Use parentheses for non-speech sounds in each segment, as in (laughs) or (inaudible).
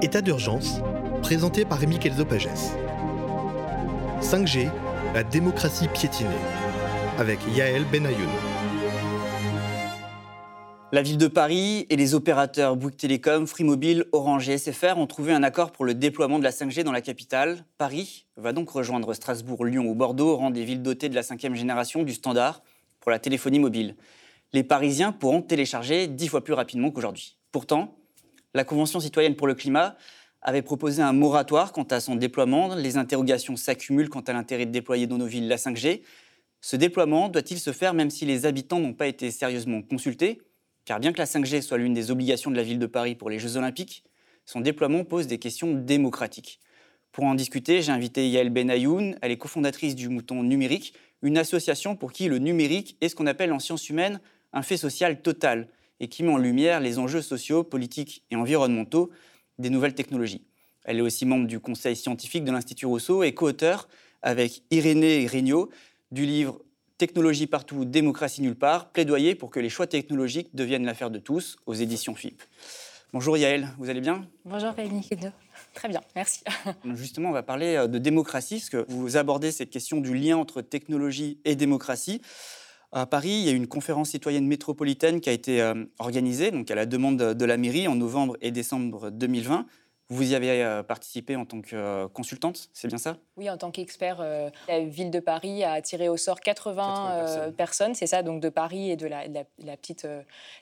État d'urgence, présenté par Rémi Kelso-Pages. 5G, la démocratie piétinée, avec Yael Benayoun. La ville de Paris et les opérateurs Bouygues Télécom, Free Mobile, Orange et SFR ont trouvé un accord pour le déploiement de la 5G dans la capitale. Paris va donc rejoindre Strasbourg, Lyon ou Bordeaux, rang des villes dotées de la cinquième génération du standard pour la téléphonie mobile. Les Parisiens pourront télécharger dix fois plus rapidement qu'aujourd'hui. Pourtant, la Convention citoyenne pour le climat avait proposé un moratoire quant à son déploiement. Les interrogations s'accumulent quant à l'intérêt de déployer dans nos villes la 5G. Ce déploiement doit-il se faire même si les habitants n'ont pas été sérieusement consultés? Car bien que la 5G soit l'une des obligations de la ville de Paris pour les Jeux Olympiques, son déploiement pose des questions démocratiques. Pour en discuter, j'ai invité Yael Benayoun. Elle est cofondatrice du Mouton Numérique, une association pour qui le numérique est ce qu'on appelle en sciences humaines un fait social total et qui met en lumière les enjeux sociaux, politiques et environnementaux des nouvelles technologies. Elle est aussi membre du conseil scientifique de l'Institut Rousseau et co-auteur avec Irénée Regnault du livre Technologie partout, démocratie nulle part, plaidoyer pour que les choix technologiques deviennent l'affaire de tous aux éditions FIP. Bonjour Yael, vous allez bien? Bonjour Rémi Très bien, merci. (laughs) Justement, on va parler euh, de démocratie, parce que vous abordez cette question du lien entre technologie et démocratie. À Paris, il y a une conférence citoyenne métropolitaine qui a été euh, organisée, donc à la demande de la mairie, en novembre et décembre 2020. Vous y avez euh, participé en tant que euh, consultante, c'est bien ça? Oui, en tant qu'expert. la ville de Paris a tiré au sort 80, personnes, c'est ça, donc de Paris et de la, petite,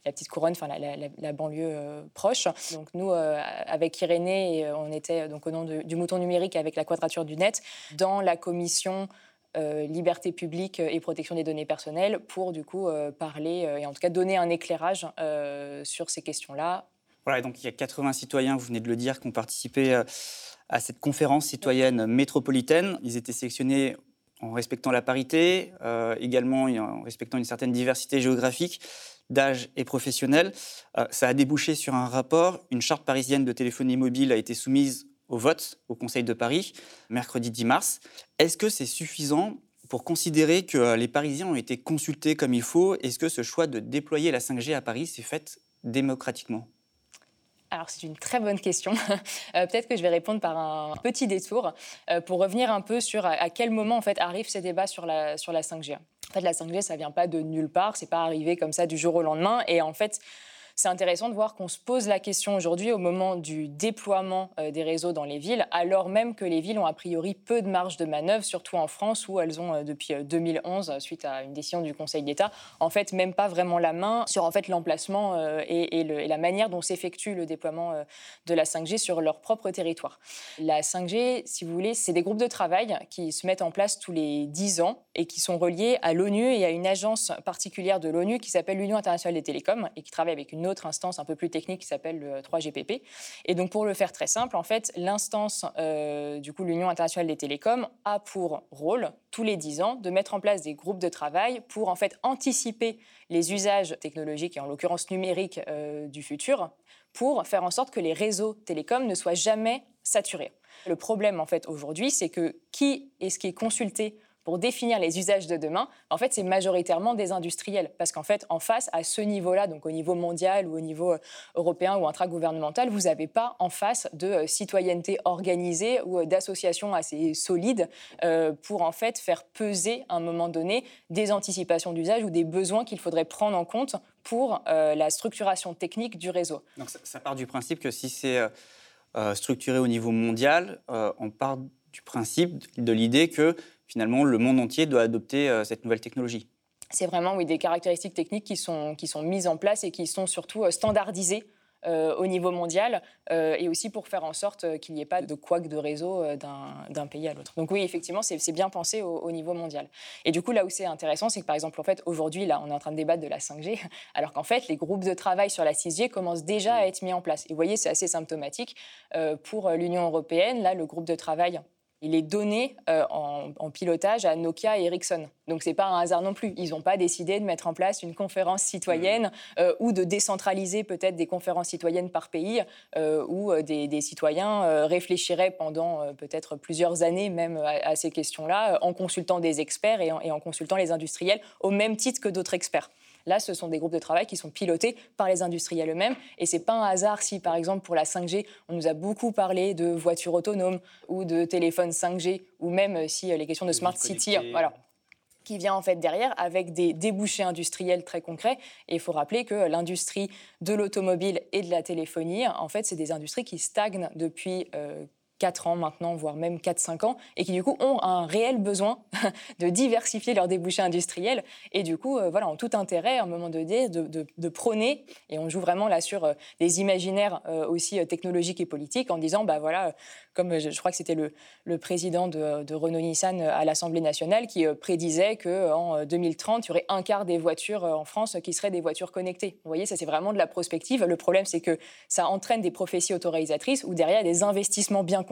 la petite couronne, enfin la, banlieue proche. Donc nous, avec Irénée, on était donc au nom du mouton numérique avec la Quadrature du Net dans la commission euh, liberté publique et protection des données personnelles pour du coup euh, parler euh, et en tout cas donner un éclairage sur ces questions-là. Voilà, donc il y a 80 citoyens, vous venez de le dire, qui ont participé à cette conférence citoyenne métropolitaine. Ils étaient sélectionnés en respectant la parité, également en respectant une certaine diversité géographique d'âge et professionnel. ça a débouché sur un rapport. Une charte parisienne de téléphonie mobile a été soumise au vote au Conseil de Paris, mercredi 10 mars. Est-ce que c'est suffisant pour considérer que euh, les Parisiens ont été consultés comme il faut? Est-ce que ce choix de déployer la 5G à Paris s'est fait démocratiquement? Alors c'est une très bonne question. (laughs) Euh, peut-être que je vais répondre par un petit détour euh, pour revenir un peu sur à, quel moment en fait arrivent ces débats sur la, sur la 5G. En fait, la 5G, ça vient pas de nulle part, c'est pas arrivé comme ça du jour au lendemain. Et en fait, c'est intéressant de voir qu'on se pose la question aujourd'hui au moment du déploiement euh, des réseaux dans les villes, alors même que les villes ont a priori peu de marge de manœuvre, surtout en France où elles ont euh, depuis 2011, euh, suite à une décision du Conseil d'État, en fait même pas vraiment la main sur en fait l'emplacement et, la manière dont s'effectue le déploiement de la 5G sur leur propre territoire. La 5G, si vous voulez, c'est des groupes de travail qui se mettent en place tous les 10 ans et qui sont reliés à l'ONU et à une agence particulière de l'ONU qui s'appelle l'Union internationale des télécoms et qui travaille avec une autre instance un peu plus technique qui s'appelle le 3GPP. Et donc, pour le faire très simple, en fait, l'instance, euh, du coup, l'Union internationale des télécoms, a pour rôle, tous les 10 ans, de mettre en place des groupes de travail pour, en fait, anticiper les usages technologiques, et en l'occurrence numériques, euh, du futur, pour faire en sorte que les réseaux télécoms ne soient jamais saturés. Le problème, en fait, aujourd'hui, c'est que qui est ce qui est consulté pour définir les usages de demain, en fait, c'est majoritairement des industriels. Parce qu'en fait, en face, à ce niveau-là, donc au niveau mondial ou au niveau euh, européen ou intragouvernemental, vous n'avez pas en face de euh, citoyenneté organisée ou euh, d'associations assez solides pour en fait faire peser à un moment donné des anticipations d'usage ou des besoins qu'il faudrait prendre en compte pour la structuration technique du réseau. Donc ça, part du principe que si c'est structuré au niveau mondial, on part du principe, de l'idée que finalement, le monde entier doit adopter euh, cette nouvelle technologie. C'est vraiment oui, des caractéristiques techniques qui sont, qui sont mises en place et qui sont surtout euh, standardisées euh, au niveau mondial et aussi pour faire en sorte qu'il n'y ait pas de couac de réseau d'un pays à l'autre. Donc oui, effectivement, c'est bien pensé au, niveau mondial. Et du coup, là où c'est intéressant, c'est que par exemple, en fait, aujourd'hui, là, on est en train de débattre de la 5G, (laughs) alors qu'en fait, les groupes de travail sur la 6G commencent déjà à être mis en place. Et vous voyez, c'est assez symptomatique pour l'Union européenne. Là, le groupe de travail il est donné euh, en, pilotage à Nokia et Ericsson. Donc c'est pas un hasard non plus. Ils n'ont pas décidé de mettre en place une conférence citoyenne mmh. euh, ou de décentraliser peut-être des conférences citoyennes par pays euh, où des, citoyens réfléchiraient pendant peut-être plusieurs années même à, ces questions-là en consultant des experts et en, consultant les industriels au même titre que d'autres experts. Là, ce sont des groupes de travail qui sont pilotés par les industriels eux-mêmes. Et c'est pas un hasard si, par exemple, pour la 5G, on nous a beaucoup parlé de voitures autonomes ou de téléphones 5G, ou même si les questions de smart city, voilà, qui vient en fait derrière avec des débouchés industriels très concrets. Et il faut rappeler que l'industrie de l'automobile et de la téléphonie, en fait, c'est des industries qui stagnent depuis euh, 4 ans maintenant, voire même 4-5 ans, et qui du coup ont un réel besoin (laughs) de diversifier leurs débouchés industriels, et du coup, euh, voilà, ont tout intérêt à un moment donné de, de, prôner, et on joue vraiment là sur euh, des imaginaires euh, aussi technologiques et politiques, en disant, bah voilà, comme je, crois que c'était le, président de, Renault-Nissan à l'Assemblée nationale qui prédisait qu'en 2030, il y aurait un quart des voitures en France qui seraient des voitures connectées. Vous voyez, ça c'est vraiment de la prospective. Le problème, c'est que ça entraîne des prophéties autoréalisatrices où derrière, des investissements bien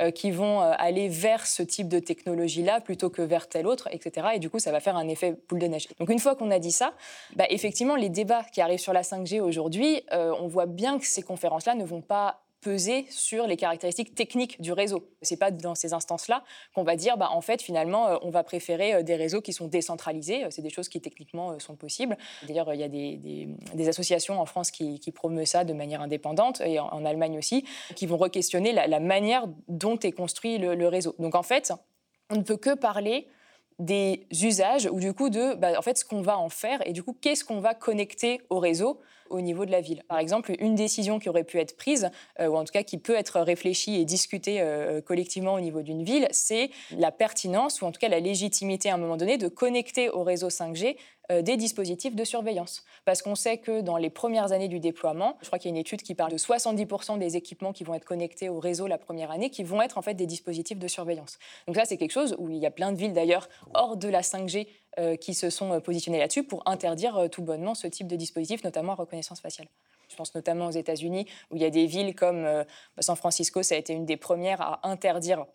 euh, qui vont euh, aller vers ce type de technologie-là plutôt que vers tel autre, etc. Et du coup, ça va faire un effet boule de neige. Donc une fois qu'on a dit ça, bah, effectivement, les débats qui arrivent sur la 5G aujourd'hui, euh, on voit bien que ces conférences-là ne vont pas peser sur les caractéristiques techniques du réseau. Ce n'est pas dans ces instances-là qu'on va dire, bah, en fait, finalement, euh, on va préférer euh, des réseaux qui sont décentralisés. C'est des choses qui techniquement euh, sont possibles. D'ailleurs, il y a des, associations en France qui, qui, promeuvent ça de manière indépendante, et en, Allemagne aussi, qui vont re-questionner la, manière dont est construit le, réseau. Donc en fait, on ne peut que parler des usages ou du coup de bah, en fait ce qu'on va en faire et du coup qu'est-ce qu'on va connecter au réseau au niveau de la ville. Par exemple, une décision qui aurait pu être prise, euh, ou en tout cas qui peut être réfléchie et discutée euh, collectivement au niveau d'une ville, c'est la pertinence, ou en tout cas la légitimité à un moment donné, de connecter au réseau 5G euh, des dispositifs de surveillance. Parce qu'on sait que dans les premières années du déploiement, je crois qu'il y a une étude qui parle de 70% des équipements qui vont être connectés au réseau la première année, qui vont être en fait des dispositifs de surveillance. Donc ça, c'est quelque chose où il y a plein de villes d'ailleurs hors de la 5G euh, qui se sont euh, positionnés là-dessus pour interdire euh, tout bonnement ce type de dispositif, notamment reconnaissance faciale. Je pense notamment aux États-Unis, où il y a des villes comme San Francisco, ça a été une des premières à interdire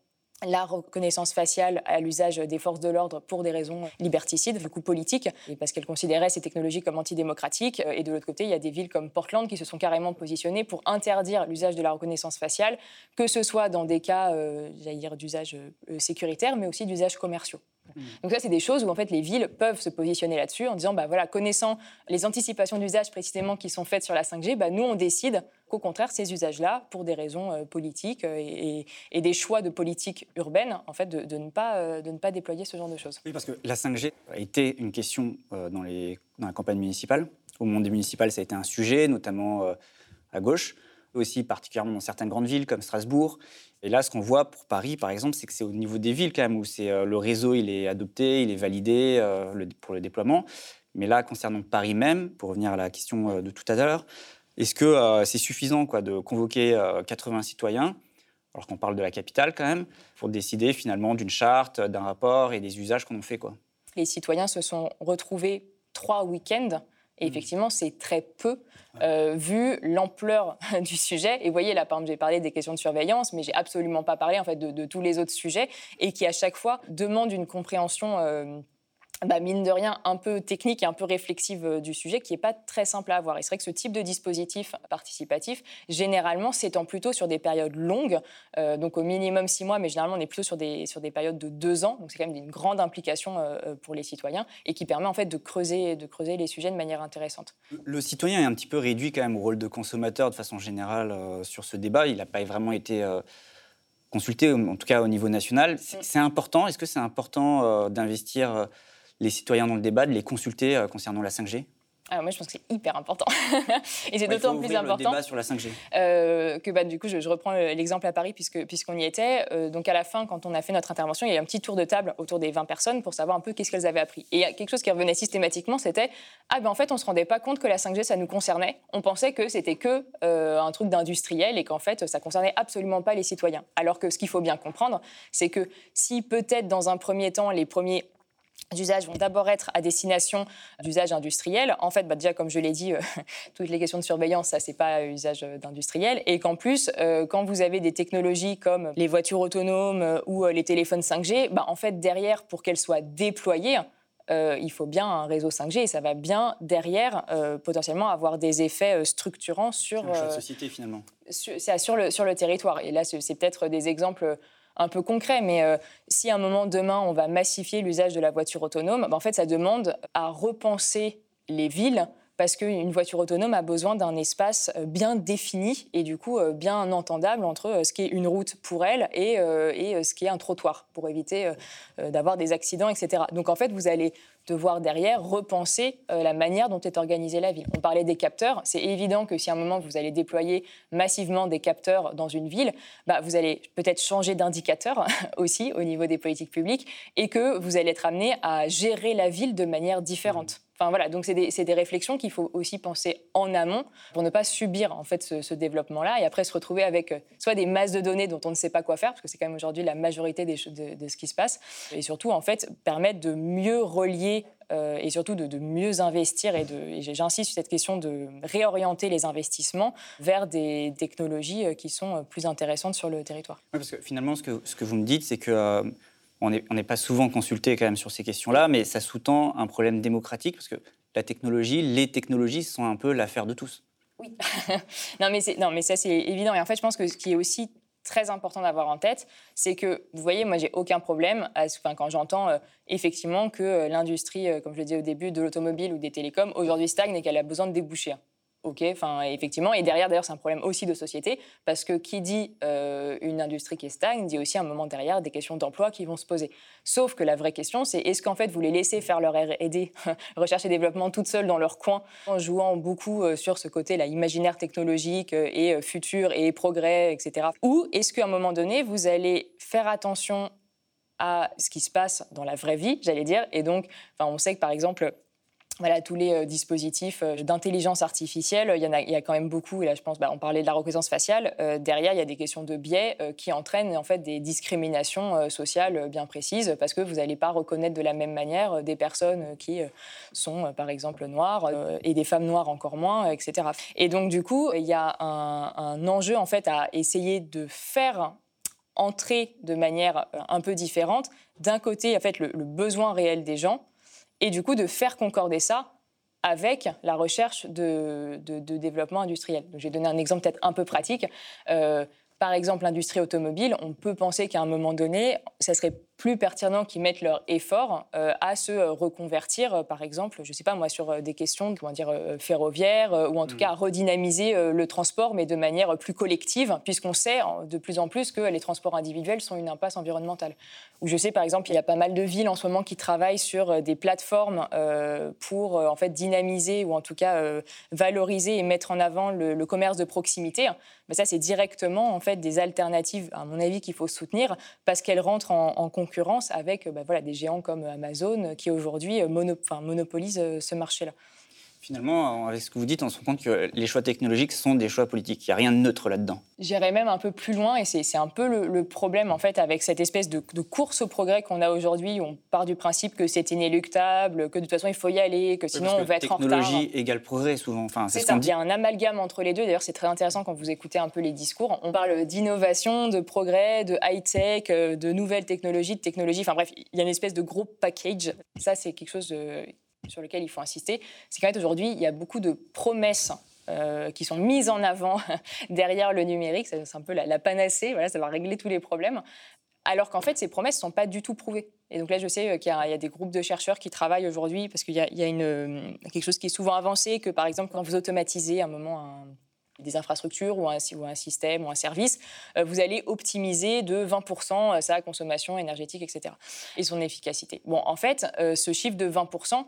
la reconnaissance faciale à l'usage des forces de l'ordre pour des raisons liberticides, du coup politiques, et parce qu'elles considéraient ces technologies comme antidémocratiques. Et de l'autre côté, il y a des villes comme Portland qui se sont carrément positionnées pour interdire l'usage de la reconnaissance faciale, que ce soit dans des cas, dire, d'usage sécuritaire, mais aussi d'usage commerciaux. Mm. Donc ça, c'est des choses où en fait les villes peuvent se positionner là-dessus en disant, bah voilà, connaissant les anticipations d'usage précisément qui sont faites sur la 5G, bah nous on décide qu'au contraire ces usages-là, pour des raisons euh, politiques euh, et, des choix de politique urbaine, en fait, de, ne pas, euh, de ne pas déployer ce genre de choses. Oui, parce que la 5G a été une question dans, les, dans la campagne municipale. Au monde des municipales, ça a été un sujet, notamment à gauche aussi particulièrement dans certaines grandes villes comme Strasbourg. Et là, ce qu'on voit pour Paris, par exemple, c'est que c'est au niveau des villes quand même où c'est le réseau, il est adopté, il est validé pour le déploiement. Mais là, concernant Paris même, pour revenir à la question de tout à l'heure, est-ce que c'est suffisant quoi, de convoquer 80 citoyens, alors qu'on parle de la capitale quand même, pour décider finalement d'une charte, d'un rapport et des usages qu'on en fait quoi? Les citoyens se sont retrouvés trois week-ends et mmh. effectivement, c'est très peu euh, vu l'ampleur (laughs) du sujet. Et vous voyez, là, par exemple, j'ai parlé des questions de surveillance, mais j'ai absolument pas parlé en fait de, tous les autres sujets et qui à chaque fois demandent une compréhension. Bah, mine de rien, un peu technique et un peu réflexive euh, du sujet qui n'est pas très simple à avoir. Et c'est vrai que ce type de dispositif participatif, généralement, s'étend plutôt sur des périodes longues, euh, donc au minimum six mois, mais généralement, on est plutôt sur des, sur des périodes de deux ans. Donc c'est quand même une grande implication euh, pour les citoyens et qui permet en fait de creuser, de creuser les sujets de manière intéressante. Le citoyen est un petit peu réduit quand même au rôle de consommateur de façon générale sur ce débat. Il n'a pas vraiment été consulté, en tout cas au niveau national. C'est mm. important? Est-ce que c'est important d'investir les citoyens dans le débat, de les consulter euh, concernant la 5G alors moi, je pense que c'est hyper important. (laughs) et c'est d'autant plus important. Le débat sur la 5G. Euh, que bah, du coup, je, reprends l'exemple à Paris puisque puisqu'on y était. Euh, donc à la fin, quand on a fait notre intervention, il y a eu un petit tour de table autour des 20 personnes pour savoir un peu qu'est-ce qu'elles avaient appris. Et quelque chose qui revenait systématiquement, c'était ah ben en fait, on se rendait pas compte que la 5G ça nous concernait. On pensait que c'était que un truc d'industriel et qu'en fait ça concernait absolument pas les citoyens. Alors que ce qu'il faut bien comprendre, c'est que si peut-être dans un premier temps les premiers usages vont d'abord être à destination d'usages industriels. En fait, bah déjà, comme je l'ai dit, euh, (laughs) toutes les questions de surveillance, ça, c'est pas usage d'industriel. Et qu'en plus, euh, quand vous avez des technologies comme les voitures autonomes euh, ou les téléphones 5G, bah, en fait, derrière, pour qu'elles soient déployées, il faut bien un réseau 5G et ça va bien derrière potentiellement avoir des effets structurants sur, la société finalement. Sur, sur, le, sur le territoire. Et là, c'est peut-être des exemples un peu concret, mais euh, si à un moment demain on va massifier l'usage de la voiture autonome, bah, en fait ça demande à repenser les villes parce qu'une voiture autonome a besoin d'un espace euh, bien défini et du coup euh, bien entendable entre ce qui est une route pour elle et, et ce qui est un trottoir pour éviter d'avoir des accidents, etc. Donc en fait, vous allez devoir derrière repenser la manière dont est organisée la ville. On parlait des capteurs. C'est évident que si à un moment vous allez déployer massivement des capteurs dans une ville, bah, vous allez peut-être changer d'indicateur (laughs) aussi au niveau des politiques publiques et que vous allez être amené à gérer la ville de manière différente. Enfin voilà, donc c'est des, réflexions qu'il faut aussi penser en amont pour ne pas subir en fait ce, développement-là et après se retrouver avec euh, soit des masses de données dont on ne sait pas quoi faire parce que c'est quand même aujourd'hui la majorité des, de, ce qui se passe et surtout en fait permettre de mieux relier euh, et surtout de, mieux investir et, j'insiste sur cette question de réorienter les investissements vers des technologies euh, qui sont plus intéressantes sur le territoire. Parce que finalement ce que, ce que vous me dites c'est que on n'est pas souvent consulté quand même sur ces questions-là, mais ça sous-tend un problème démocratique, parce que la technologie, les technologies sont un peu l'affaire de tous. Oui, (laughs) non, mais non, mais ça c'est évident. Et en fait, je pense que ce qui est aussi très important d'avoir en tête, c'est que, vous voyez, moi, j'ai aucun problème à, enfin, quand j'entends euh, effectivement que euh, l'industrie, euh, comme je le disais au début, de l'automobile ou des télécoms, aujourd'hui stagne et qu'elle a besoin de déboucher. Ok, enfin effectivement, et derrière d'ailleurs c'est un problème aussi de société parce que qui dit euh, une industrie qui stagne dit aussi un moment derrière des questions d'emploi qui vont se poser. Sauf que la vraie question c'est est-ce qu'en fait vous les laissez faire leur R&D, (laughs) recherche et développement toutes seules dans leur coin, en jouant beaucoup euh, sur ce côté là imaginaire technologique euh, et futur et progrès, etc. Ou est-ce qu'à un moment donné vous allez faire attention à ce qui se passe dans la vraie vie, j'allais dire, et donc, on sait que par exemple voilà, tous les euh, dispositifs euh, d'intelligence artificielle, il y, en a, il y a quand même beaucoup. Et là, je pense, bah, on parlait de la reconnaissance faciale. Euh, derrière, il y a des questions de biais qui entraînent en fait des discriminations sociales bien précises parce que vous n'allez pas reconnaître de la même manière des personnes qui sont, par exemple, noires et des femmes noires encore moins, etc. Et donc, du coup, il y a un, enjeu en fait à essayer de faire entrer de manière un peu différente, d'un côté, en fait, le besoin réel des gens et du coup de faire concorder ça avec la recherche de, développement industriel. Vais donner un exemple peut-être un peu pratique. Euh, par exemple, l'industrie automobile, on peut penser qu'à un moment donné, ça serait plus pertinent qu'ils mettent leur effort euh, à se euh, reconvertir, euh, par exemple, je ne sais pas moi, sur des questions comment dire, ferroviaires, ou en tout mm. cas redynamiser le transport, mais de manière plus collective, puisqu'on sait de plus en plus que les transports individuels sont une impasse environnementale. Ou je sais, par exemple, il y a pas mal de villes en ce moment qui travaillent sur des plateformes pour en fait dynamiser ou en tout cas valoriser et mettre en avant le, commerce de proximité. Mais ça, c'est directement en fait des alternatives, à mon avis, qu'il faut soutenir parce qu'elles rentrent en, en concurrence avec bah, voilà, des géants comme Amazon qui aujourd'hui euh, monopolisent euh, ce marché-là. Finalement, avec ce que vous dites, on se rend compte que les choix technologiques sont des choix politiques. Il n'y a rien de neutre là-dedans. J'irais même un peu plus loin, et c'est un peu le, problème en fait avec cette espèce de, course au progrès qu'on a aujourd'hui. On part du principe que c'est inéluctable, que de toute façon il faut y aller, que sinon on va être en retard. Technologie égale progrès souvent. Enfin, c'est ça. Il y a un amalgame entre les deux. D'ailleurs, c'est très intéressant quand vous écoutez un peu les discours. On parle d'innovation, de progrès, de high tech, euh, de nouvelles technologies, de technologies. Enfin bref, il y a une espèce de gros package. Ça, c'est quelque chose de sur lequel il faut insister, c'est qu'en fait aujourd'hui, il y a beaucoup de promesses euh, qui sont mises en avant (laughs) derrière le numérique. C'est un peu la, panacée, voilà, ça va régler tous les problèmes. Alors qu'en fait, ces promesses ne sont pas du tout prouvées. Et donc là, je sais qu'il y, a des groupes de chercheurs qui travaillent aujourd'hui parce qu'il y a, une, quelque chose qui est souvent avancé, que par exemple, quand vous automatisez un moment des infrastructures ou un, système ou un service, euh, vous allez optimiser de 20% sa consommation énergétique, etc. et son efficacité. Bon, en fait, euh, ce chiffre de 20%,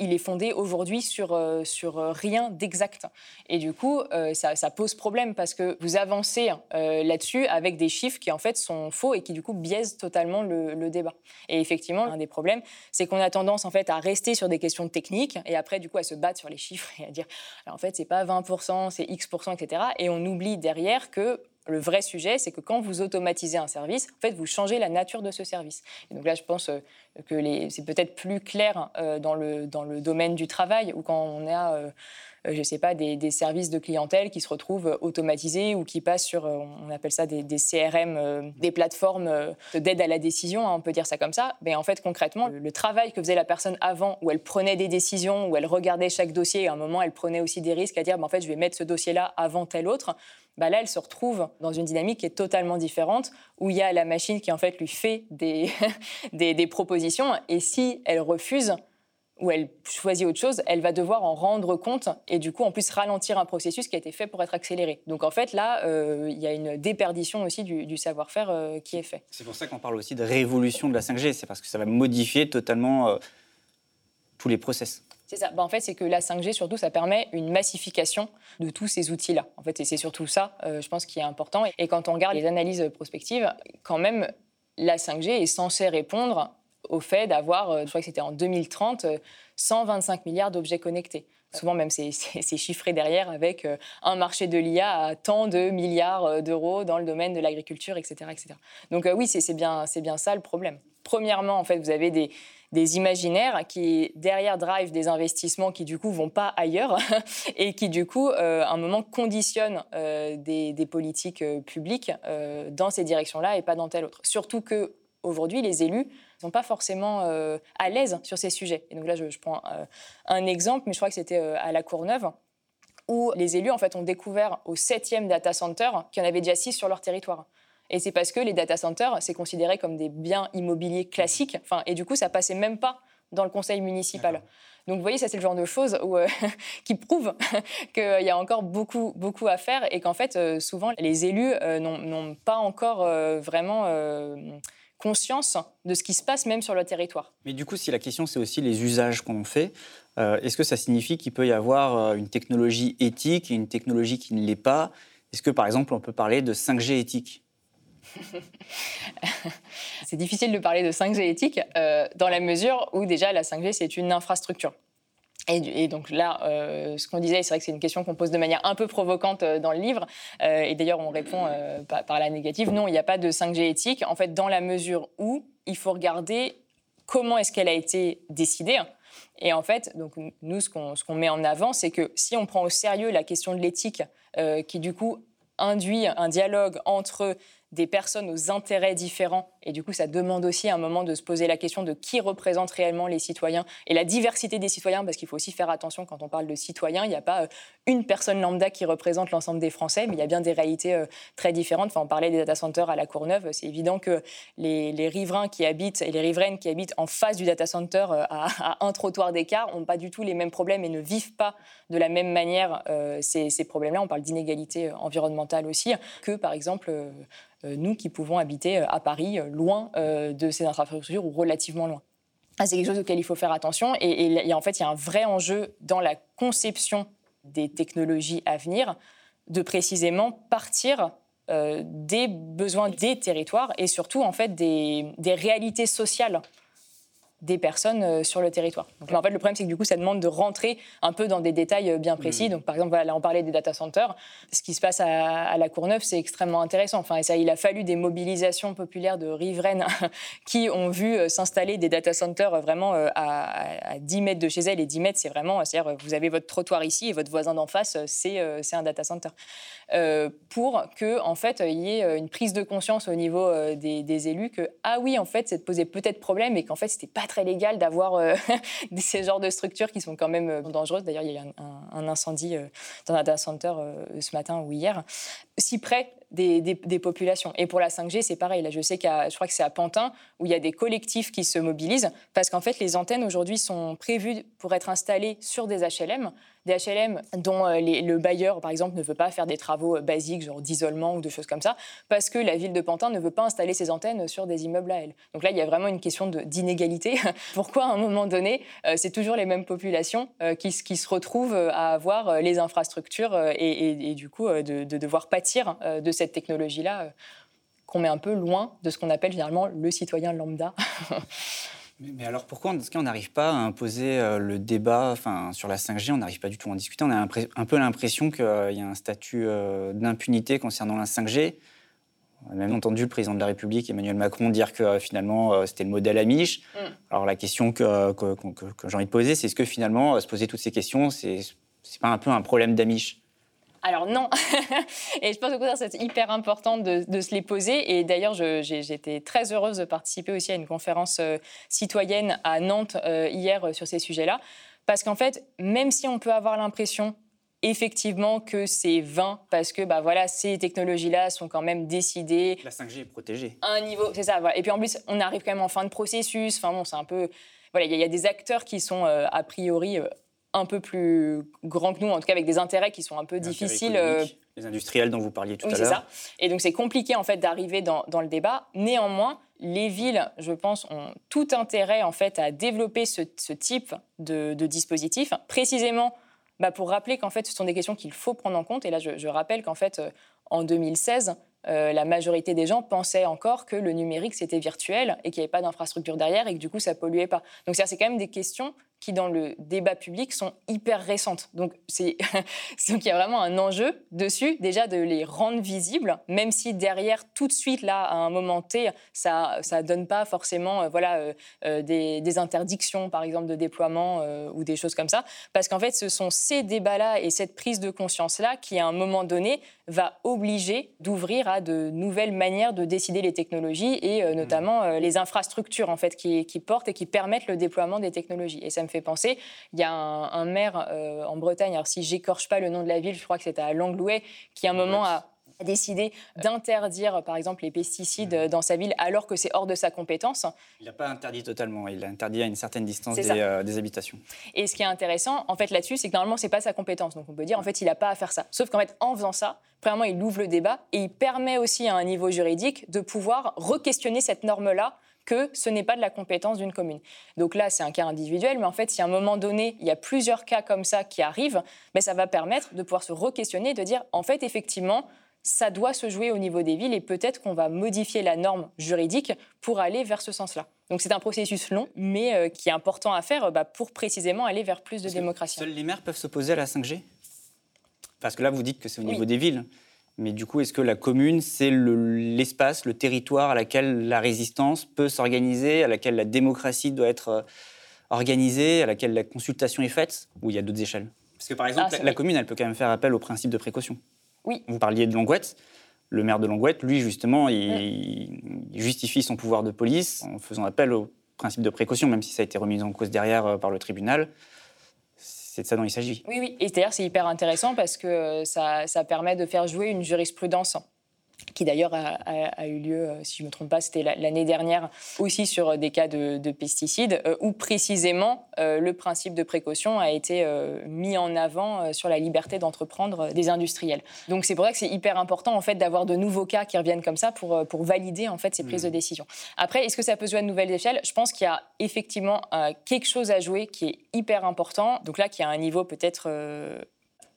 il est fondé aujourd'hui sur, euh, sur euh, rien d'exact. Et du coup, euh, ça, pose problème parce que vous avancez là-dessus avec des chiffres qui en fait sont faux et qui du coup biaisent totalement le, débat. Et effectivement, un des problèmes, c'est qu'on a tendance en fait à rester sur des questions techniques et après du coup à se battre sur les chiffres et à dire en fait c'est pas 20%, c'est X%, etc. Et on oublie derrière que le vrai sujet, c'est que quand vous automatisez un service, en fait, vous changez la nature de ce service. Et donc là, je pense euh, que c'est peut-être plus clair euh, dans, le, dans le domaine du travail, où quand on a euh, je ne sais pas, des, services de clientèle qui se retrouvent automatisés ou qui passent sur, on appelle ça des, CRM, des plateformes d'aide à la décision, hein, on peut dire ça comme ça. Mais en fait, concrètement, le, travail que faisait la personne avant, où elle prenait des décisions, où elle regardait chaque dossier, et à un moment, elle prenait aussi des risques à dire, bah, en fait, je vais mettre ce dossier-là avant tel autre. Bah là, elle se retrouve dans une dynamique qui est totalement différente, où il y a la machine qui en fait lui fait des, (laughs) des, propositions, et si elle refuse, où elle choisit autre chose, elle va devoir en rendre compte et du coup en plus ralentir un processus qui a été fait pour être accéléré. Donc en fait là, euh, il y a une déperdition aussi du, savoir-faire euh, qui est fait. C'est pour ça qu'on parle aussi de révolution de la 5G, c'est parce que ça va modifier totalement euh, tous les process. C'est ça. Bah, en fait, c'est que la 5G, surtout, ça permet une massification de tous ces outils-là. En fait, c'est surtout ça, je pense, qui est important. Et quand on regarde les analyses prospectives, quand même, la 5G est censée répondre au fait d'avoir, euh, je crois que c'était en 2030, 125 euh, milliards d'objets connectés. Souvent même c'est chiffré derrière avec euh, un marché de l'IA à tant de milliards d'euros dans le domaine de l'agriculture, etc., etc. Donc oui, c'est bien, bien ça le problème. Premièrement, en fait, vous avez des, des imaginaires qui derrière drive des investissements qui du coup vont pas ailleurs (laughs) et qui du coup à un moment conditionnent des, des, politiques publiques dans ces directions-là et pas dans telle autre. Surtout que aujourd'hui les élus sont pas forcément euh, à l'aise sur ces sujets. Et donc là, je, prends euh, un exemple, mais je crois que c'était euh, à La Courneuve, où les élus en fait ont découvert au septième data center qu'il y en avait déjà six sur leur territoire. Et c'est parce que les data centers, c'est considéré comme des biens immobiliers classiques. Enfin, et du coup, ça passait même pas dans le conseil municipal. Donc vous voyez, ça c'est le genre de choses où, (laughs) qui prouvent (laughs) qu'il y a encore beaucoup, beaucoup à faire et qu'en fait, souvent, les élus n'ont pas encore vraiment conscience de ce qui se passe même sur le territoire. Mais du coup, si la question c'est aussi les usages qu'on fait, euh, est-ce que ça signifie qu'il peut y avoir euh, une technologie éthique et une technologie qui ne l'est pas? Est-ce que par exemple on peut parler de 5G éthique? (laughs) c'est difficile de parler de 5G éthique euh, dans la mesure où déjà la 5G c'est une infrastructure. Et, donc là, euh, ce qu'on disait, c'est vrai que c'est une question qu'on pose de manière un peu provocante euh, dans le livre. Et d'ailleurs, on répond par, la négative. Non, il n'y a pas de 5G éthique. En fait, dans la mesure où il faut regarder comment est-ce qu'elle a été décidée. Et en fait, donc, nous, ce qu'on met en avant, c'est que si on prend au sérieux la question de l'éthique, qui du coup induit un dialogue entre des personnes aux intérêts différents. Et du coup, ça demande aussi un moment de se poser la question de qui représente réellement les citoyens et la diversité des citoyens, parce qu'il faut aussi faire attention quand on parle de citoyens. Il n'y a pas euh, une personne lambda qui représente l'ensemble des Français, mais il y a bien des réalités euh, très différentes. Enfin, on parlait des data centers à la Courneuve. C'est évident que les, riverains qui habitent et les riveraines qui habitent en face du data center euh, à, un trottoir d'écart n'ont pas du tout les mêmes problèmes et ne vivent pas de la même manière ces, ces problèmes-là. On parle d'inégalité environnementale aussi, que par exemple nous qui pouvons habiter euh, à Paris, euh, loin de ces infrastructures ou relativement loin. Ah, c'est quelque chose auquel il faut faire attention. Et, en fait, il y a un vrai enjeu dans la conception des technologies à venir de précisément partir des besoins des territoires et surtout en fait des réalités sociales des personnes euh, sur le territoire. Donc, en fait, le problème, c'est que du coup, ça demande de rentrer un peu dans des détails euh, bien précis. Mm. Donc, par exemple, voilà, là, on parlait des data centers. Ce qui se passe à, la Courneuve, c'est extrêmement intéressant. Enfin, et ça, il a fallu des mobilisations populaires de riveraines (laughs) qui ont vu euh, s'installer des data centers vraiment à, 10 mètres de chez elles. Et 10 mètres, c'est vraiment, c'est-à-dire, vous avez votre trottoir ici et votre voisin d'en face, c'est un data center. pour que, en fait, il y ait une prise de conscience au niveau des, des élus que, ah oui, en fait, ça posait peut-être problème et qu'en fait, c'était pas très légal d'avoir euh, (laughs) ces genres de structures qui sont quand même euh, dangereuses. D'ailleurs, il y a eu un, incendie euh, dans un data center ce matin ou hier, si près des, des, populations. Et pour la 5G, c'est pareil. Là, je sais qu'à, je crois que c'est à Pantin où il y a des collectifs qui se mobilisent parce qu'en fait, les antennes aujourd'hui sont prévues pour être installées sur des HLM des HLM dont euh, le bailleur, par exemple, ne veut pas faire des travaux euh, basiques, genre d'isolement ou de choses comme ça, parce que la ville de Pantin ne veut pas installer ses antennes sur des immeubles à elle. Donc là, il y a vraiment une question d'inégalité. (laughs) Pourquoi, à un moment donné, euh, c'est toujours les mêmes populations qui, se retrouvent à avoir les infrastructures et, du coup de, de, devoir pâtir de cette technologie-là qu'on met un peu loin de ce qu'on appelle généralement le citoyen lambda (laughs) Mais, alors pourquoi est-ce qu'on n'arrive pas à imposer euh, le débat enfin, sur la 5G On n'arrive pas du tout à en discuter. On a un peu l'impression qu'il y a un statut euh, d'impunité concernant la 5G. On a même entendu le président de la République, Emmanuel Macron, dire que euh, finalement c'était le modèle Amish. Mm. Alors la question que, que j'ai envie de poser, c'est est-ce que finalement se poser toutes ces questions, c'est pas un peu un problème d'Amish? Alors non. (laughs) et je pense que c'est hyper important de, se les poser. Et d'ailleurs, j'étais très heureuse de participer aussi à une conférence euh, citoyenne à Nantes euh, hier euh, sur ces sujets-là. Parce qu'en fait, même si on peut avoir l'impression effectivement que c'est vain parce que bah voilà ces technologies-là sont quand même décidées. La 5G est protégée. Un niveau, c'est ça. Et puis en plus, on arrive quand même en fin de processus. Enfin bon, c'est un peu voilà, il y, a des acteurs qui sont a priori un peu plus grands que nous, en tout cas avec des intérêts qui sont un peu difficiles. les industriels dont vous parliez tout à l'heure. c'est ça. Et donc c'est compliqué en fait d'arriver dans, dans, le débat. Néanmoins, les villes, je pense, ont tout intérêt en fait à développer ce, type de, dispositif, précisément bah, pour rappeler qu'en fait ce sont des questions qu'il faut prendre en compte. Et là, je, rappelle qu'en fait, euh, en 2016, euh, la majorité des gens pensaient encore que le numérique c'était virtuel et qu'il n'y avait pas d'infrastructure derrière et que du coup ça polluait pas. Donc c'est quand même des questions qui, dans le débat public, sont hyper récentes. Donc, c'est (laughs) il y a vraiment un enjeu dessus, déjà de les rendre visibles, même si derrière, tout de suite, là, à un moment T, ça ne donne pas forcément euh, voilà, euh, euh, des, interdictions, par exemple, de déploiement ou des choses comme ça. Parce qu'en fait, ce sont ces débats-là et cette prise de conscience-là qui, à un moment donné, va obliger d'ouvrir à de nouvelles manières de décider les technologies et mmh. notamment les infrastructures, en fait, qui, qui portent et qui permettent le déploiement des technologies. Et ça me fait penser. Il y a un, maire euh, en Bretagne, alors si j'écorche pas le nom de la ville, je crois que c'était à Langlouet, qui à un moment a décidé d'interdire, par exemple, les pesticides mmh. dans sa ville alors que c'est hors de sa compétence. Il n'a pas interdit totalement, il a interdit à une certaine distance euh, des, habitations. Et ce qui est intéressant, en fait, là-dessus, c'est que normalement, c'est pas sa compétence. Donc on peut dire, en fait, il n'a pas à faire ça. Sauf qu'en fait, en faisant ça, premièrement, il ouvre le débat et il permet aussi à un niveau juridique de pouvoir re-questionner cette norme-là que ce n'est pas de la compétence d'une commune. Donc là, c'est un cas individuel, mais en fait, si à un moment donné, il y a plusieurs cas comme ça qui arrivent, mais ça va permettre de pouvoir se re-questionner, de dire, en fait, effectivement, ça doit se jouer au niveau des villes et peut-être qu'on va modifier la norme juridique pour aller vers ce sens-là. Donc c'est un processus long, mais euh, qui est important à faire bah, pour précisément aller vers plus de démocratie. Seuls les maires peuvent s'opposer à la 5G Parce que là, vous dites que c'est au niveau des villes. Mais du coup, est-ce que la commune, c'est l'espace, le, territoire à laquelle la résistance peut s'organiser, à laquelle la démocratie doit être euh, organisée, à laquelle la consultation est faite, ou il y a d'autres échelles? Parce que par exemple, ah, la, commune, elle peut quand même faire appel au principe de précaution. Oui. Vous parliez de Langouette. Le maire de Langouette, lui, justement, il, justifie son pouvoir de police en faisant appel au principe de précaution, même si ça a été remis en cause derrière euh, par le tribunal c'est de ça dont il s'agit. Oui, oui. Et d'ailleurs, c'est hyper intéressant parce que ça, ça, permet de faire jouer une jurisprudence qui d'ailleurs a, eu lieu, euh, si je ne me trompe pas, c'était l'année dernière, aussi sur des cas de, pesticides, euh, où précisément euh, le principe de précaution a été mis en avant sur la liberté d'entreprendre des industriels. Donc c'est pour ça que c'est hyper important en fait d'avoir de nouveaux cas qui reviennent comme ça pour, pour valider en fait ces prises de mmh. décision. Après, est-ce que ça peut jouer à de nouvelles échelles? Je pense qu'il y a effectivement quelque chose à jouer qui est hyper important. Donc là, qui a un niveau peut-être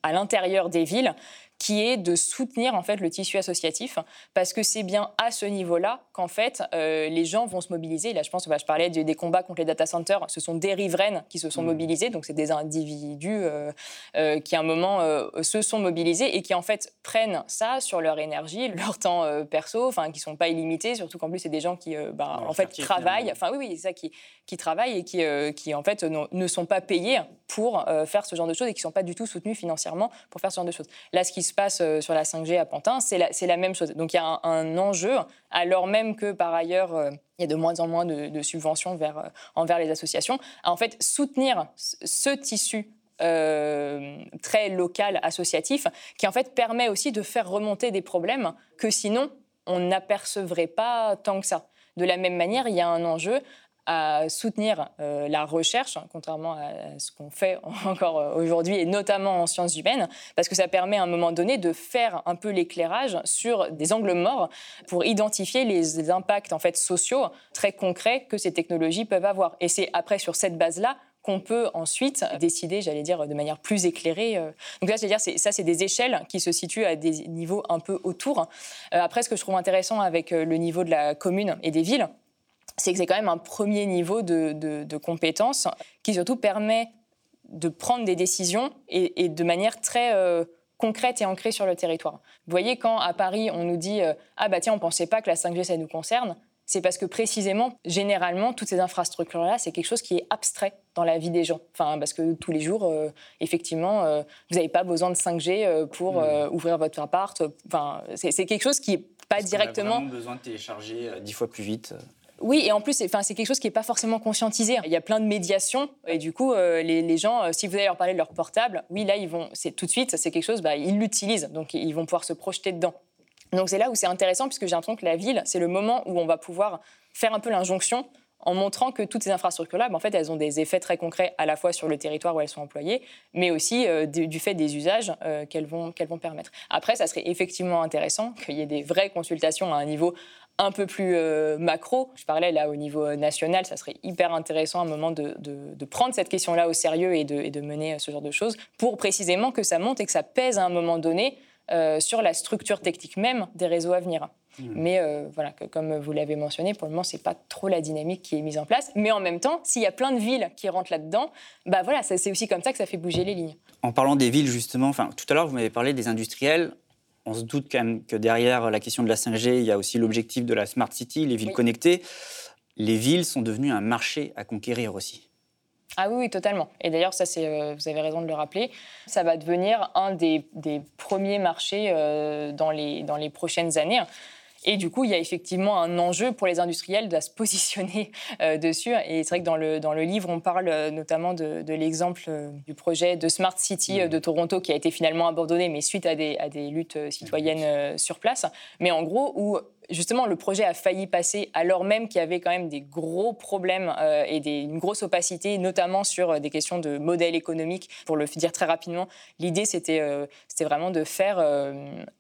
à l'intérieur des villes, qui est de soutenir en fait le tissu associatif parce que c'est bien à ce niveau-là qu'en fait euh, les gens vont se mobiliser. Là, je pense, bah, je parlais des, combats contre les data centers, ce sont des riveraines qui se sont mmh. mobilisés, donc c'est des individus euh, euh, qui à un moment se sont mobilisés et qui en fait prennent ça sur leur énergie, (laughs) leur temps perso, enfin qui sont pas illimités, surtout qu'en plus c'est des gens qui bah, en fait travaillent, enfin oui oui c'est ça qui qui travaillent et qui qui en fait ne sont pas payés pour faire ce genre de choses et qui sont pas du tout soutenus financièrement pour faire ce genre de choses. Là, ce qui se passe euh, sur la 5G à Pantin, c'est la, même chose. Donc il y a un, enjeu, alors même que par ailleurs, euh, il y a de moins en moins de, subventions euh, envers les associations, à en fait soutenir ce tissu très local, associatif, qui en fait permet aussi de faire remonter des problèmes que sinon on n'apercevrait pas tant que ça. De la même manière, il y a un enjeu à soutenir euh, la recherche, hein, contrairement à ce qu'on fait (laughs) encore euh, aujourd'hui, et notamment en sciences humaines, parce que ça permet à un moment donné de faire un peu l'éclairage sur des angles morts pour identifier les impacts en fait sociaux très concrets que ces technologies peuvent avoir. Et c'est après sur cette base-là qu'on peut ensuite décider, j'allais dire, de manière plus éclairée. Euh. Donc là, dire, ça, c'est des échelles qui se situent à des niveaux un peu autour. Après, ce que je trouve intéressant avec le niveau de la commune et des villes, c'est que c'est quand même un premier niveau de, de, compétence qui surtout permet de prendre des décisions et, de manière très euh, concrète et ancrée sur le territoire. Vous voyez, quand à Paris, on nous dit euh, Ah bah tiens, on ne pensait pas que la 5G, ça nous concerne », c'est parce que précisément, généralement, toutes ces infrastructures-là, c'est quelque chose qui est abstrait dans la vie des gens. Enfin, parce que tous les jours, euh, effectivement, vous n'avez pas besoin de 5G pour mmh. ouvrir votre appart. Enfin, c'est quelque chose qui n'est pas directement. On a besoin de télécharger dix fois plus vite. Oui, et en plus, c'est quelque chose qui n'est pas forcément conscientisé. Il y a plein de médiations, et du coup, euh, les, gens, euh, si vous allez leur parler de leur portable, oui, là, ils vont, c'est tout de suite, c'est quelque chose, bah, ils l'utilisent, donc ils vont pouvoir se projeter dedans. Donc c'est là où c'est intéressant, puisque j'ai l'impression que la ville, c'est le moment où on va pouvoir faire un peu l'injonction en montrant que toutes ces infrastructures-là, ben, en fait, elles ont des effets très concrets à la fois sur le territoire où elles sont employées, mais aussi euh, du, fait des usages qu'elles vont, qu'elles vont permettre. Après, ça serait effectivement intéressant qu'il y ait des vraies consultations à un niveau un peu plus euh, macro. Je parlais là au niveau national, ça serait hyper intéressant à un moment de, de, prendre cette question-là au sérieux et de, et de, mener ce genre de choses pour précisément que ça monte et que ça pèse à un moment donné sur la structure technique même des réseaux à venir. Hmm. Mais euh, voilà, comme vous l'avez mentionné, pour le moment, c'est pas trop la dynamique qui est mise en place. Mais en même temps, s'il y a plein de villes qui rentrent là-dedans, bah voilà, c'est aussi comme ça que ça fait bouger les lignes. En parlant des villes, justement, enfin, tout à l'heure, vous m'avez parlé des industriels. On se doute quand même que derrière la question de la 5G, il y a aussi l'objectif de la smart city, les villes connectées. Les villes sont devenues un marché à conquérir aussi. Ah oui, totalement. Et d'ailleurs, ça, c'est, euh, vous avez raison de le rappeler, ça va devenir un des, premiers marchés euh, dans, les, dans les prochaines années. Et du coup, il y a effectivement un enjeu pour les industriels de se positionner (laughs) euh, dessus. Et c'est vrai que dans le, dans le livre, on parle euh, notamment de, l'exemple euh, du projet de Smart City mmh. de Toronto qui a été finalement abandonné, mais suite à des, à des luttes citoyennes sur place. Mais en gros, où justement, le projet a failli passer alors même qu'il y avait quand même des gros problèmes et des, une grosse opacité, notamment sur des questions de modèle économique. Pour le dire très rapidement, l'idée, c'était c'était vraiment de faire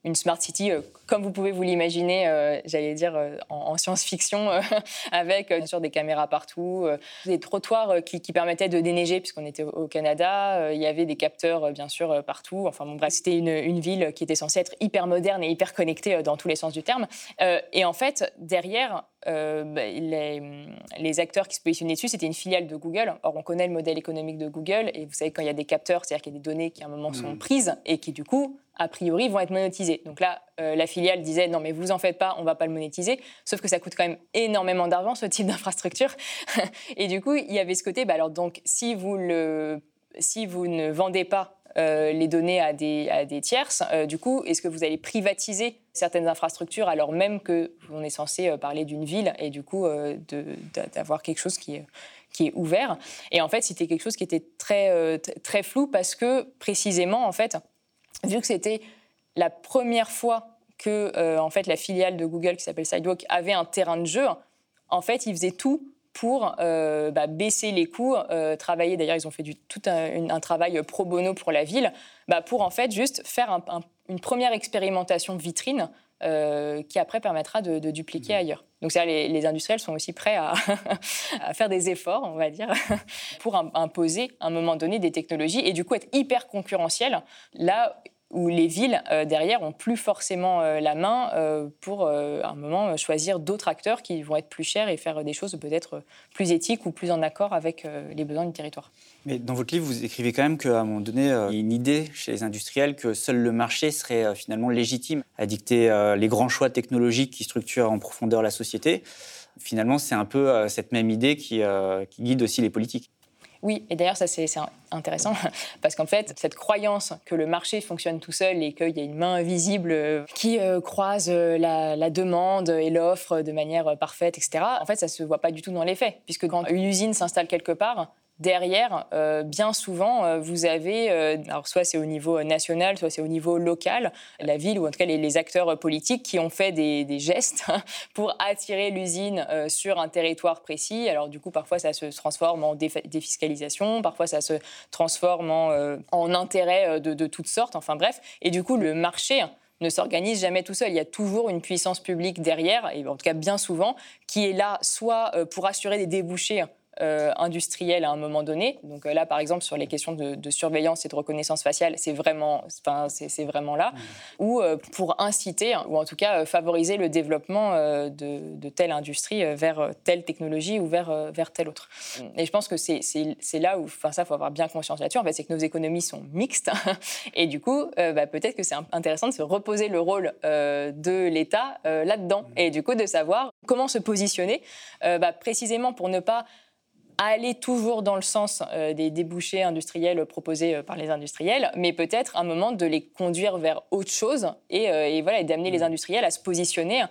une smart city comme vous pouvez vous l'imaginer, euh, j'allais dire euh, en, science-fiction, euh, (laughs) avec sûr des caméras partout, des trottoirs qui, permettaient de déneiger puisqu'on était au, Canada. il y avait des capteurs bien sûr partout. Enfin bon bref, c'était une, ville qui était censée être hyper moderne et hyper connectée dans tous les sens du terme. Et en fait, derrière, bah, les, les, acteurs qui se positionnaient dessus, c'était une filiale de Google. Or, on connaît le modèle économique de Google, et vous savez, quand il y a des capteurs, c'est-à-dire qu'il y a des données qui à un moment sont mmh. prises et qui du coup a priori, vont être monétisés. Donc là, euh, la filiale disait non, mais vous en faites pas, on va pas le monétiser. Sauf que ça coûte quand même énormément d'argent, ce type d'infrastructure. (laughs) et du coup, il y avait ce côté, bah alors donc, si vous, le, si vous ne vendez pas euh, les données à des, à des tierces, euh, du coup, est-ce que vous allez privatiser certaines infrastructures alors même que on est censé parler d'une ville et du coup d'avoir quelque chose qui est qui est ouvert? Et en fait, c'était quelque chose qui était très, très flou parce que précisément, en fait, vu que c'était la première fois que euh, en fait, la filiale de Google qui s'appelle Sidewalk avait un terrain de jeu, en fait, ils faisaient tout pour euh, bah, baisser les coûts, euh, travailler. D'ailleurs, ils ont fait du, tout un, travail pro bono pour la ville, bah, pour en fait juste faire une première expérimentation vitrine qui après permettra de, dupliquer mmh. ailleurs. Donc ça, les, industriels sont aussi prêts à, (laughs) à, faire des efforts, on va dire, (laughs) pour imposer à un moment donné des technologies et du coup être hyper concurrentiels là où les villes euh, derrière ont plus forcément euh, la main euh, pour à un moment choisir d'autres acteurs qui vont être plus chers et faire des choses peut-être plus éthiques ou plus en accord avec les besoins du territoire. Mais dans votre livre, vous écrivez quand même qu'à un moment donné, il y a une idée chez les industriels que seul le marché serait finalement légitime à dicter les grands choix technologiques qui structurent en profondeur la société. Finalement, c'est un peu cette même idée qui, qui guide aussi les politiques. Oui, et d'ailleurs, ça c'est intéressant (laughs) parce qu'en fait, cette croyance que le marché fonctionne tout seul et qu'il y a une main invisible euh, qui euh, croise euh, la, demande et l'offre de manière parfaite, etc., en fait, ça se voit pas du tout dans les faits. Puisque quand une usine s'installe quelque part, derrière, euh, bien souvent, euh, vous avez, euh, alors soit c'est au niveau national, soit c'est au niveau local, la ville ou en tout cas les, acteurs politiques qui ont fait des, gestes (laughs) pour attirer l'usine sur un territoire précis. Alors du coup, parfois ça se transforme en défiscalisation, parfois ça se transforme en, intérêt de, de toutes sortes, enfin bref. Et du coup, le marché ne s'organise jamais tout seul. Il y a toujours une puissance publique derrière, et en tout cas bien souvent, qui est là soit pour assurer des débouchés euh, industriel à un moment donné. Donc euh, là, par exemple, sur les questions de, surveillance et de reconnaissance faciale, c'est vraiment, c'est vraiment là. Mmh. Ou euh, pour inciter, ou en tout cas favoriser le développement de, telle industrie vers telle technologie ou vers, vers telle autre. Et je pense que c'est là où, enfin ça, faut avoir bien conscience là-dessus. En fait, c'est que nos économies sont mixtes. (laughs) et du coup, bah, peut-être que c'est intéressant de se reposer le rôle de l'État là-dedans. Mmh. Et du coup, de savoir comment se positionner, bah, précisément pour ne pas aller toujours dans le sens euh, des débouchés industriels proposés euh, par les industriels, mais peut-être un moment de les conduire vers autre chose et, euh, voilà, d'amener les mmh. industriels à se positionner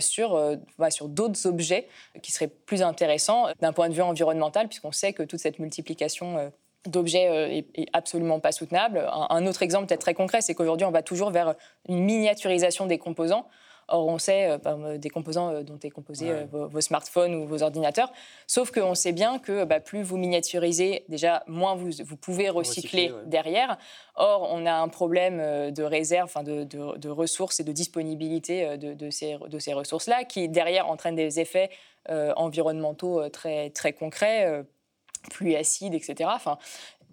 sur, sur d'autres objets qui seraient plus intéressants d'un point de vue environnemental, puisqu'on sait que toute cette multiplication d'objets est, absolument pas soutenable. Un, un autre exemple peut-être très concret, c'est qu'aujourd'hui, on va toujours vers une miniaturisation des composants. Or, on sait des composants dont est composé vos, smartphones ou vos ordinateurs. Sauf qu'on sait bien que bah, plus vous miniaturisez, déjà, moins vous, vous pouvez recycler, derrière. Or, on a un problème de réserve, de, de, ressources et de disponibilité de, de ces, de ces ressources-là, qui derrière entraînent des effets environnementaux très, très concrets pluie acide, etc. Enfin,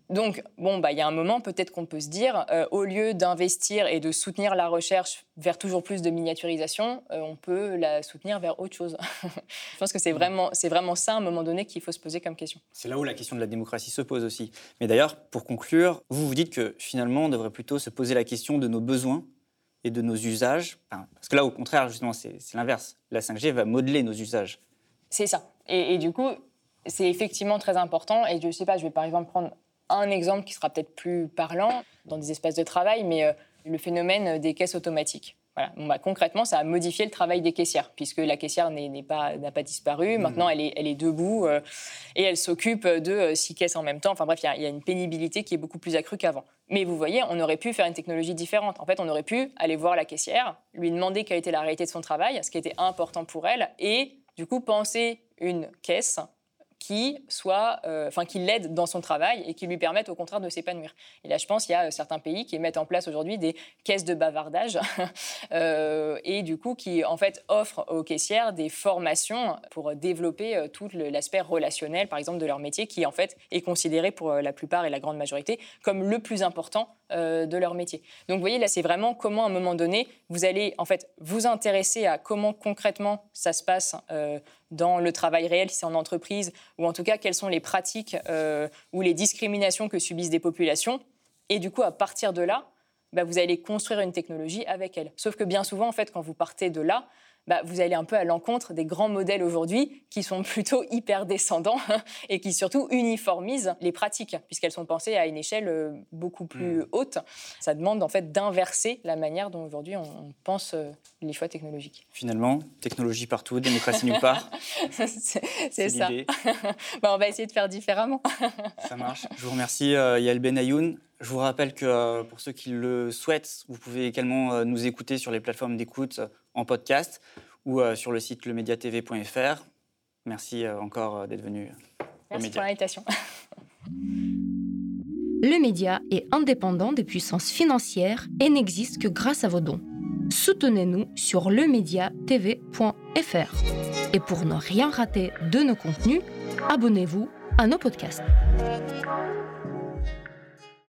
donc, bon, bah, il y a un moment, peut-être qu'on peut se dire, euh, au lieu d'investir et de soutenir la recherche vers toujours plus de miniaturisation, euh, on peut la soutenir vers autre chose. (laughs) Je pense que c'est vraiment, c'est vraiment ça, à un moment donné, qu'il faut se poser comme question. C'est là où la question de la démocratie se pose aussi. Mais d'ailleurs, pour conclure, vous vous dites que finalement, on devrait plutôt se poser la question de nos besoins et de nos usages. parce que là, au contraire, justement, c'est, l'inverse. La 5G va modeler nos usages. C'est ça. Et, et du coup, c'est effectivement très important. Et je ne sais pas, je vais par exemple prendre un exemple qui sera peut-être plus parlant dans des espaces de travail, mais euh, le phénomène des caisses automatiques. Voilà. Bah, concrètement, ça a modifié le travail des caissières, puisque la caissière n'a pas, pas, disparu. Mmh. Maintenant, elle est, elle est debout euh, et elle s'occupe de euh, six caisses en même temps. Enfin bref, il y, y, a une pénibilité qui est beaucoup plus accrue qu'avant. Mais vous voyez, on aurait pu faire une technologie différente. En fait, on aurait pu aller voir la caissière, lui demander quelle était la réalité de son travail, ce qui était important pour elle, et du coup penser une caisse qui soit, euh, enfin, qui l'aide dans son travail et qui lui permettent au contraire de s'épanouir. Et là, je pense qu'il y a euh, certains pays qui mettent en place aujourd'hui des caisses de bavardage (laughs) euh, et du coup qui en fait offrent aux caissières des formations pour développer tout l'aspect relationnel, par exemple, de leur métier, qui en fait est considéré pour la plupart et la grande majorité comme le plus important de leur métier. Donc, vous voyez, là, c'est vraiment comment, à un moment donné, vous allez en fait vous intéresser à comment concrètement ça se passe dans le travail réel, si c'est en entreprise, ou en tout cas quelles sont les pratiques euh, ou les discriminations que subissent des populations. Et du coup, à partir de là, bah, vous allez construire une technologie avec elle. Sauf que bien souvent, en fait, quand vous partez de là, bah, vous allez un peu à l'encontre des grands modèles aujourd'hui qui sont (laughs) plutôt hyper descendants (laughs) et qui surtout uniformisent les pratiques puisqu'elles sont pensées à une échelle euh, beaucoup plus hmm. haute. Ça demande en fait d'inverser la manière dont aujourd'hui on pense euh, les choix technologiques. Finalement, technologie partout, démocratie nulle part. (laughs) C'est ça. bah, on va essayer de faire différemment. ça marche. Je vous remercie euh, Yael Benayoun. Je vous rappelle que pour ceux qui le souhaitent, vous pouvez également nous écouter sur les plateformes d'écoute en podcast ou euh, sur le site lemediatv.fr. Merci euh, encore euh, d'être venu. Merci pour l'invitation. (laughs) Le média est indépendant des puissances financières et n'existe que grâce à vos dons. Soutenez-nous sur lemediatv.fr. Et pour ne rien rater de nos contenus, abonnez-vous à nos podcasts.